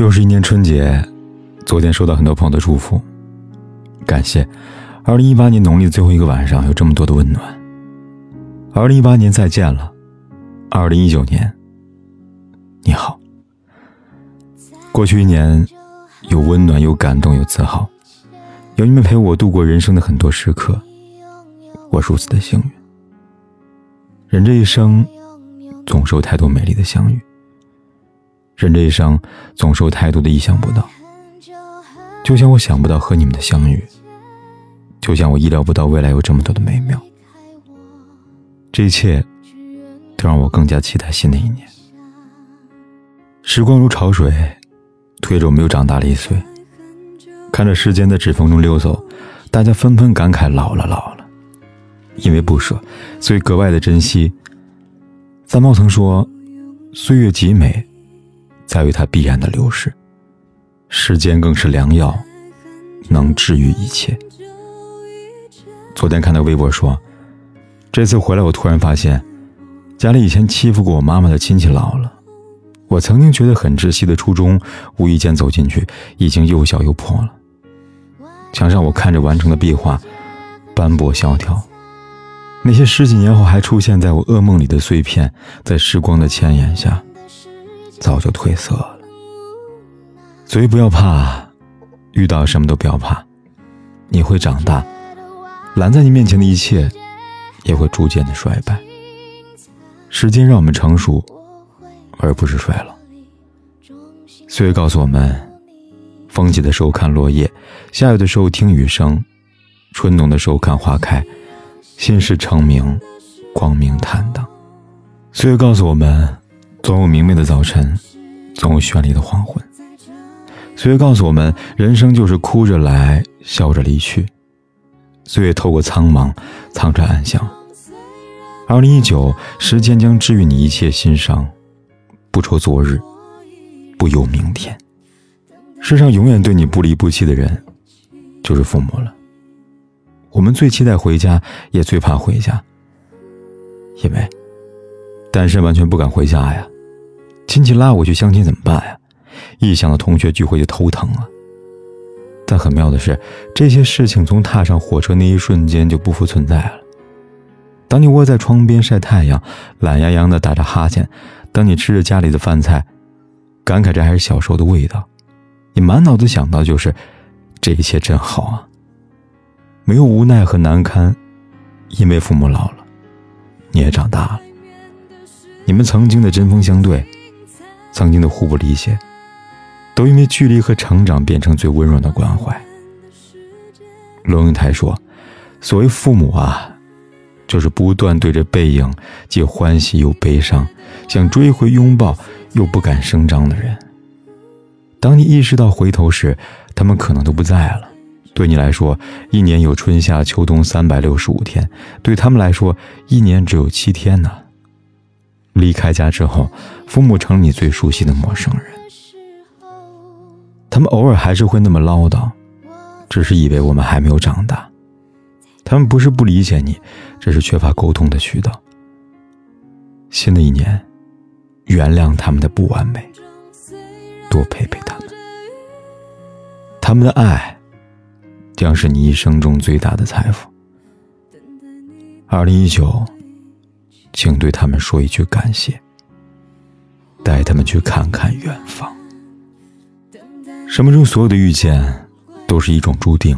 又是一年春节，昨天收到很多朋友的祝福，感谢。二零一八年农历最后一个晚上，有这么多的温暖。二零一八年再见了，二零一九年，你好。过去一年，有温暖，有感动，有自豪，有你们陪我度过人生的很多时刻，我如此的幸运。人这一生，总是有太多美丽的相遇。人这一生总是有太多的意想不到，就像我想不到和你们的相遇，就像我意料不到未来有这么多的美妙。这一切都让我更加期待新的一年。时光如潮水，推着我们又长大了一岁。看着时间在指缝中溜走，大家纷纷感慨老了老了。因为不舍，所以格外的珍惜。三毛曾说：“岁月极美。”在于它必然的流逝，时间更是良药，能治愈一切。昨天看到微博说，这次回来我突然发现，家里以前欺负过我妈妈的亲戚老了。我曾经觉得很窒息的初中，无意间走进去，已经又小又破了。墙上我看着完成的壁画，斑驳萧条。那些十几年后还出现在我噩梦里的碎片，在时光的牵引下。早就褪色了，所以不要怕，遇到什么都不要怕，你会长大，拦在你面前的一切也会逐渐的衰败。时间让我们成熟，而不是衰老。岁月告诉我们：风起的时候看落叶，下雨的时候听雨声，春浓的时候看花开，心事成明，光明坦荡。岁月告诉我们。总有明媚的早晨，总有绚丽的黄昏。岁月告诉我们，人生就是哭着来，笑着离去。岁月透过苍茫，藏着暗香。二零一九，时间将治愈你一切心伤，不愁昨日，不忧明天。世上永远对你不离不弃的人，就是父母了。我们最期待回家，也最怕回家，因为单身完全不敢回家呀。亲戚拉我去相亲怎么办呀？一想到同学聚会就头疼了。但很妙的是，这些事情从踏上火车那一瞬间就不复存在了。当你窝在窗边晒太阳，懒洋洋的打着哈欠；当你吃着家里的饭菜，感慨这还是小时候的味道，你满脑子想到就是这一切真好啊。没有无奈和难堪，因为父母老了，你也长大了。你们曾经的针锋相对。曾经的互不理解，都因为距离和成长变成最温润的关怀。龙应台说：“所谓父母啊，就是不断对着背影，既欢喜又悲伤，想追回拥抱又不敢声张的人。当你意识到回头时，他们可能都不在了。对你来说，一年有春夏秋冬三百六十五天；对他们来说，一年只有七天呢。”离开家之后，父母成了你最熟悉的陌生人。他们偶尔还是会那么唠叨，只是以为我们还没有长大。他们不是不理解你，只是缺乏沟通的渠道。新的一年，原谅他们的不完美，多陪陪他们。他们的爱，将是你一生中最大的财富。二零一九。请对他们说一句感谢，带他们去看看远方。生命中所有的遇见，都是一种注定。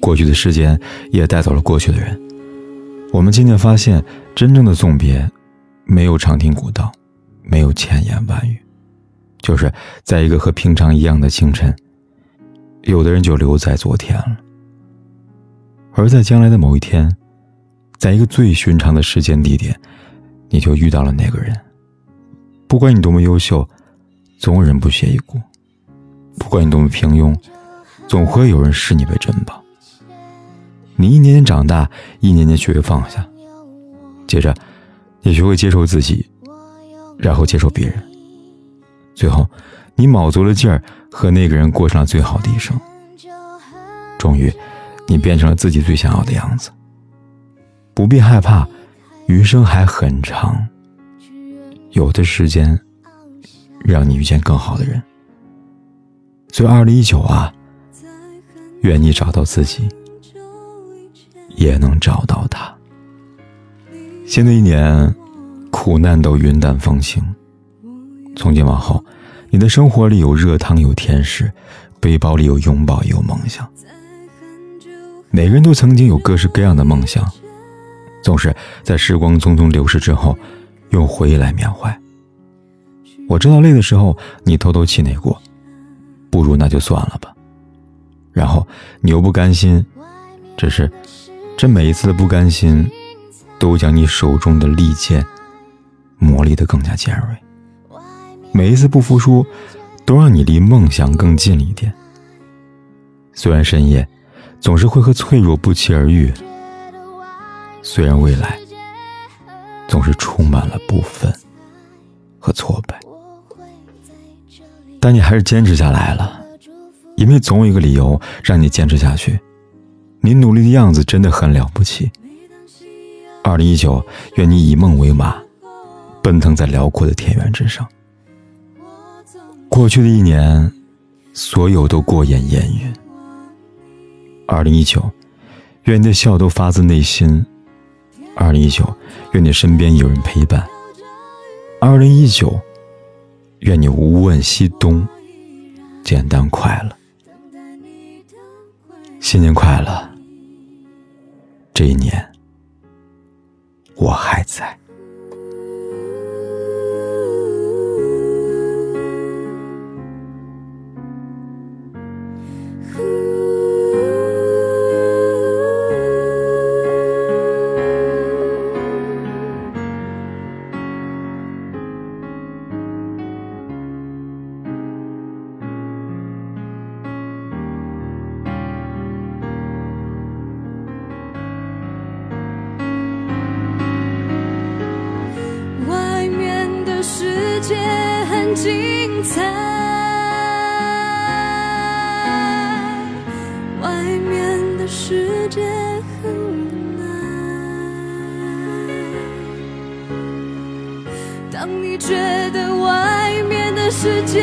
过去的时间也带走了过去的人。我们渐渐发现，真正的送别，没有长亭古道，没有千言万语，就是在一个和平常一样的清晨，有的人就留在昨天了，而在将来的某一天。在一个最寻常的时间地点，你就遇到了那个人。不管你多么优秀，总有人不屑一顾；不管你多么平庸，总会有人视你为珍宝。你一年年长大，一年年学会放下，接着，你学会接受自己，然后接受别人，最后，你卯足了劲儿和那个人过上了最好的一生。终于，你变成了自己最想要的样子。不必害怕，余生还很长。有的时间，让你遇见更好的人，所以，二零一九啊，愿你找到自己，也能找到他。新的一年，苦难都云淡风轻。从今往后，你的生活里有热汤有甜食，背包里有拥抱有梦想。每个人都曾经有各式各样的梦想，总是在时光匆匆流逝之后，用回忆来缅怀。我知道累的时候，你偷偷气馁过。不如那就算了吧，然后你又不甘心，只是这每一次的不甘心，都将你手中的利剑磨砺得更加尖锐。每一次不服输，都让你离梦想更近了一点。虽然深夜总是会和脆弱不期而遇，虽然未来总是充满了不忿和挫败。但你还是坚持下来了，因为总有一个理由让你坚持下去。你努力的样子真的很了不起。二零一九，愿你以梦为马，奔腾在辽阔的田园之上。过去的一年，所有都过眼烟云。二零一九，愿你的笑都发自内心。二零一九，愿你身边有人陪伴。二零一九。愿你无问西东，简单快乐。新年快乐！这一年，我还在。界很精彩，外面的世界很无奈。当你觉得外面的世界